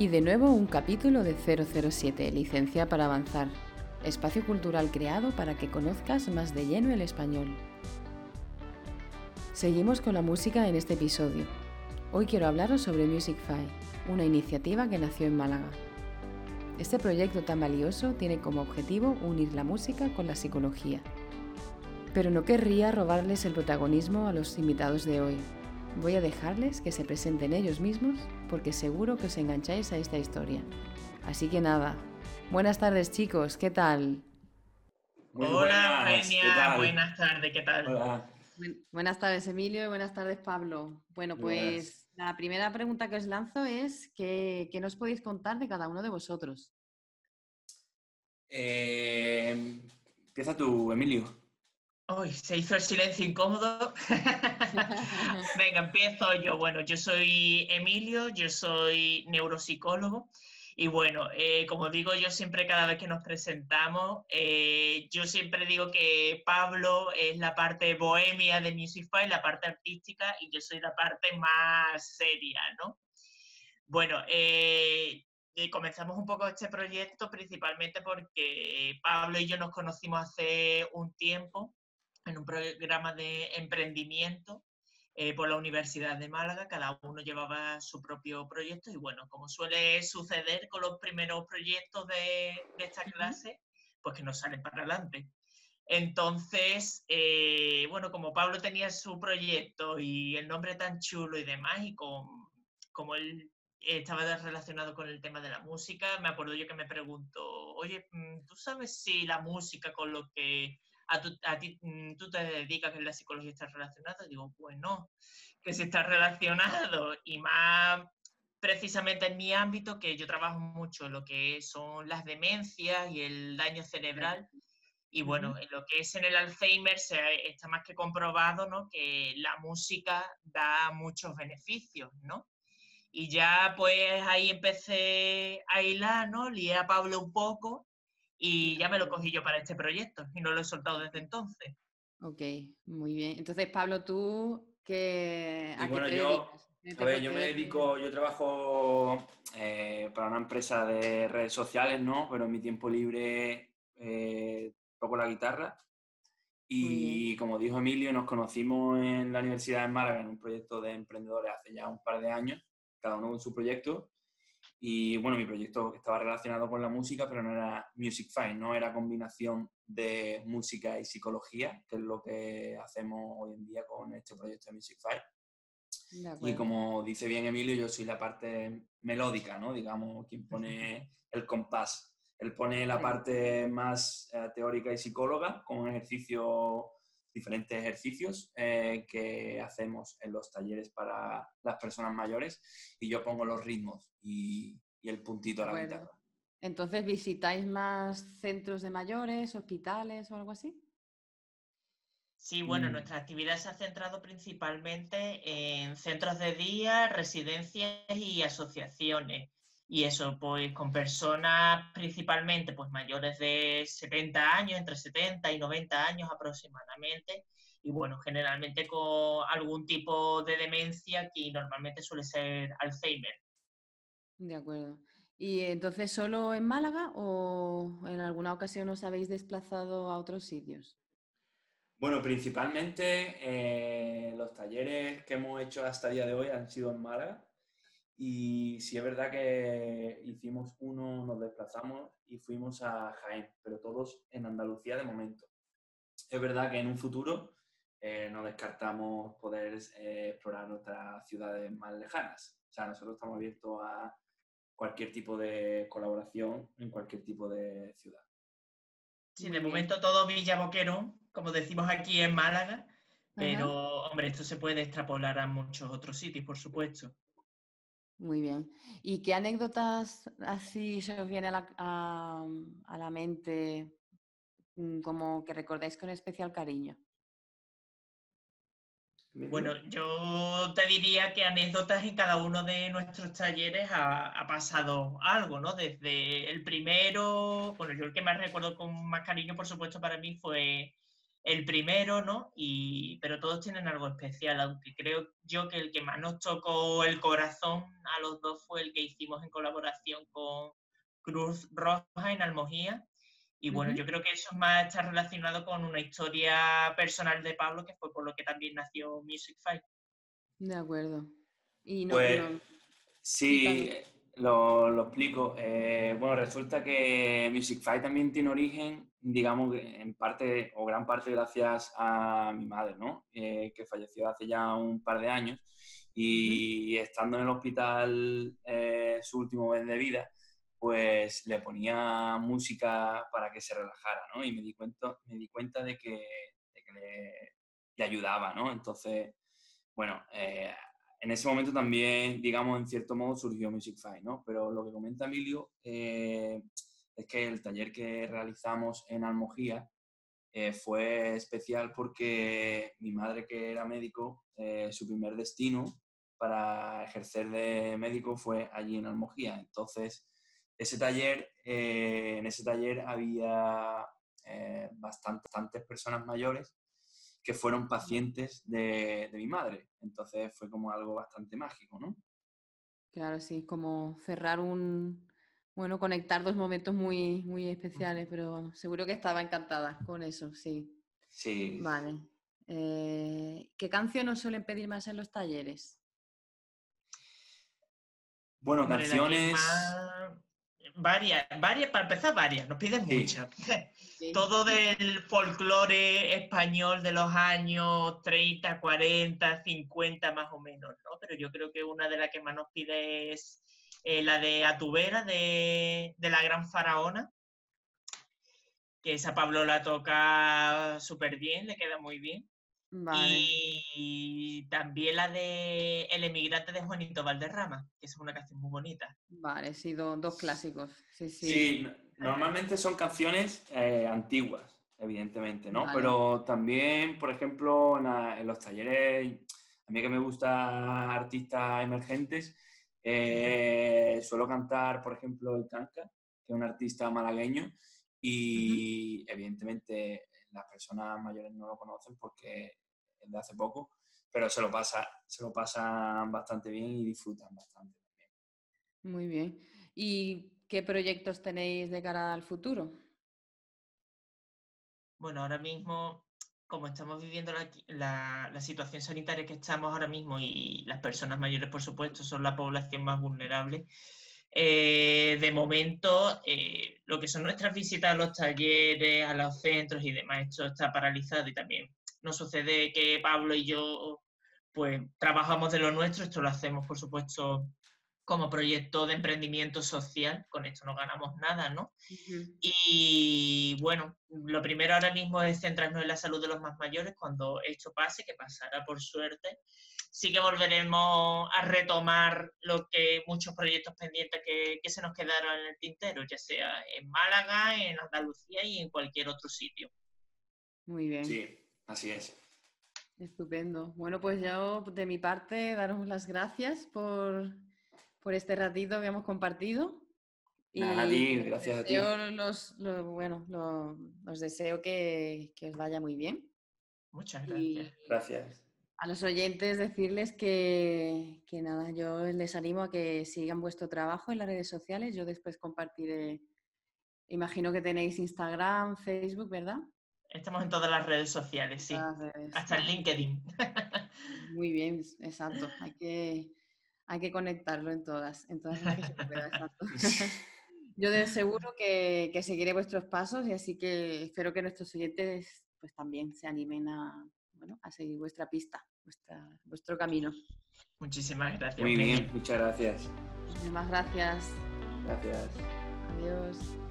Y de nuevo un capítulo de 007, Licencia para Avanzar, espacio cultural creado para que conozcas más de lleno el español. Seguimos con la música en este episodio. Hoy quiero hablaros sobre Musicfy, una iniciativa que nació en Málaga. Este proyecto tan valioso tiene como objetivo unir la música con la psicología. Pero no querría robarles el protagonismo a los invitados de hoy, Voy a dejarles que se presenten ellos mismos porque seguro que os engancháis a esta historia. Así que nada, buenas tardes chicos, ¿qué tal? Hola, Eugenia, buenas tardes, ¿qué tal? buenas tardes, Emilio, y buenas tardes, Pablo. Bueno, pues la primera pregunta que os lanzo es, ¿qué, nos podéis contar de cada uno de vosotros? Eh, empieza tú, Emilio. Uy, se hizo el silencio incómodo. Venga, empiezo yo. Bueno, yo soy Emilio, yo soy neuropsicólogo. Y bueno, eh, como digo yo siempre cada vez que nos presentamos, eh, yo siempre digo que Pablo es la parte bohemia de Musicfy, la parte artística, y yo soy la parte más seria, ¿no? Bueno, eh, comenzamos un poco este proyecto principalmente porque Pablo y yo nos conocimos hace un tiempo en un programa de emprendimiento eh, por la Universidad de Málaga, cada uno llevaba su propio proyecto y bueno, como suele suceder con los primeros proyectos de, esta clase, pues que no salen para adelante. Entonces, eh, bueno, como Pablo tenía su proyecto y el nombre tan chulo y demás, y como él estaba relacionado con el tema de la música, me acuerdo yo que me preguntó, oye, mm, ¿tú sabes si la música con lo que a, ti, mm, tú te dedicas que la psicología está relacionada, digo, pues no, que si está relacionado y más precisamente en mi ámbito, que yo trabajo mucho lo que son las demencias y el daño cerebral. Y bueno, en lo que es en el Alzheimer se, está más que comprobado, ¿no? Que la música da muchos beneficios, ¿no? Y ya pues ahí empecé a hilar, ¿no? Lié a Pablo un poco y ya me lo cogí yo para este proyecto y no lo he soltado desde entonces. Ok, muy bien. Entonces, Pablo, tú, ¿qué, ¿a bueno, yo, a ver, yo me dedico, yo trabajo eh, para una empresa de redes sociales, ¿no? Pero en mi tiempo libre eh, toco la guitarra. Y como dijo Emilio, nos conocimos en la Universidad de Málaga en un proyecto de emprendedores hace ya un par de años, cada uno con su proyecto. Y bueno, mi proyecto estaba relacionado con la música, pero no era Music Fine, no era combinación de música y psicología, que es lo que hacemos hoy en día con este proyecto de Music Fine. Y como dice bien Emilio, yo soy la parte melódica, ¿no? Digamos, quien pone el compás. Él pone la parte más eh, teórica y psicóloga con ejercicios diferentes ejercicios eh, que hacemos en los talleres para las personas mayores y yo pongo los ritmos y, el puntito a la guitarra. Entonces, ¿visitáis más centros de mayores, hospitales o algo así? Sí, bueno, mm. nuestra actividad se ha centrado principalmente en centros de día, residencias y asociaciones. Y eso, pues con personas principalmente pues mayores de 70 años, entre 70 y 90 años aproximadamente. Y bueno, generalmente con algún tipo de demencia que normalmente suele ser Alzheimer. De acuerdo. ¿Y entonces solo en Málaga o en alguna ocasión os habéis desplazado a otros sitios? Bueno, principalmente eh, los talleres que hemos hecho hasta el día de hoy han sido en Málaga y sí es verdad que hicimos uno, nos desplazamos y fuimos a Jaén, pero todos en Andalucía de momento. Es verdad que en un futuro eh, no descartamos poder eh, explorar otras ciudades más lejanas. O sea, nosotros estamos abiertos a cualquier tipo de colaboración en cualquier tipo de ciudad. Sí, de momento todo Villa Boquerón, como decimos aquí en Málaga, pero hombre, esto se puede extrapolar a muchos otros sitios, por supuesto. Muy bien. ¿Y qué anécdotas así se os viene a la, mente mm, como que recordáis con especial cariño? Bueno, yo te diría que anécdotas en cada uno de nuestros talleres ha, pasado algo, ¿no? Desde el primero, bueno, yo el que más recuerdo con más cariño, por supuesto, para mí fue el primero, ¿no? Y, pero todos tienen algo especial, aunque creo yo que el que más nos tocó el corazón a los dos fue el que hicimos en colaboración con Cruz Roja en Almojía. Y bueno, yo creo que eso más está relacionado con una historia personal de Pablo, que fue por lo que también nació Music Fight. De acuerdo. Y no, pues, sí, lo, lo, explico. Eh, bueno, resulta que Music Fight también tiene origen, digamos, en parte o gran parte gracias a mi madre, ¿no? Eh, que falleció hace ya un par de años y estando en el hospital eh, su último mes de vida, pues le ponía música para que se relajara, ¿no? Y me di cuenta, me di cuenta de que, le, ayudaba, ¿no? Entonces, bueno, en ese momento también, digamos, en cierto modo surgió Musicfy, ¿no? Pero lo que comenta Emilio eh, es que el taller que realizamos en Almojía eh, fue especial porque mi madre, que era médico, eh, su primer destino para ejercer de médico fue allí en Almojía. Entonces, ese taller, en ese taller había bastantes personas mayores que fueron pacientes de, mi madre. Entonces fue como algo bastante mágico, ¿no? Claro, sí, como cerrar un, bueno, conectar dos momentos muy, muy especiales, pero seguro que estaba encantada con eso, sí. Sí. Vale. Eh, ¿Qué canción nos suelen pedir más en los talleres? Bueno, canciones varias, varias, para empezar varias, nos piden muchas. Todo del folclore español de los años 30, 40, 50 más o menos, ¿no? Pero yo creo que una de las que más nos pide es eh, la de Atubera, de, de la gran faraona, que esa Pablo la toca súper bien, le queda muy bien. Y también la de El emigrante de Juanito Valderrama, que es una canción muy bonita. Vale, sí, dos clásicos. Sí, sí. sí, normalmente son canciones eh, antiguas, evidentemente, ¿no? Pero también, por ejemplo, en, los talleres, a mí que me gusta artistas emergentes, eh, suelo cantar, por ejemplo, el Canca, que es un artista malagueño, y evidentemente las personas mayores no lo conocen porque es de hace poco, pero se lo, pasa, se lo pasan bastante bien y disfrutan bastante también. Muy bien. ¿Y qué proyectos tenéis de cara al futuro? Bueno, ahora mismo, como estamos viviendo la, la, situación sanitaria que estamos ahora mismo y las personas mayores, por supuesto, son la población más vulnerable, eh, de momento, eh, lo que son nuestras visitas a los talleres, a los centros y demás, esto está paralizado y también nos sucede que Pablo y yo pues trabajamos de lo nuestro, esto lo hacemos por supuesto como proyecto de emprendimiento social, con esto no ganamos nada, ¿no? Y bueno, lo primero ahora mismo es centrarnos en la salud de los más mayores, cuando esto pase, que pasará por suerte, sí que volveremos a retomar lo que muchos proyectos pendientes que, se nos quedaron en el tintero, ya sea en Málaga, en Andalucía y en cualquier otro sitio. Muy bien. Sí, así es. Estupendo. Bueno, pues yo de mi parte daros las gracias por, este ratito que hemos compartido. Y a ti, gracias a ti. Los, bueno, los deseo que, que, os vaya muy bien. Muchas gracias. gracias a los oyentes decirles que, nada, yo les animo a que sigan vuestro trabajo en las redes sociales. Yo después compartiré, imagino que tenéis Instagram, Facebook, ¿verdad? Estamos en todas las redes sociales, sí. Hasta en LinkedIn. Muy bien, exacto. Hay que, hay que conectarlo en todas, en todas las que se pueda, exacto. Yo de seguro que, que seguiré vuestros pasos y así que espero que nuestros oyentes pues también se animen a, bueno, a seguir vuestra pista, vuestra, vuestro camino. Muchísimas gracias. Muy bien, muchas gracias. Muchísimas gracias. Gracias. Adiós.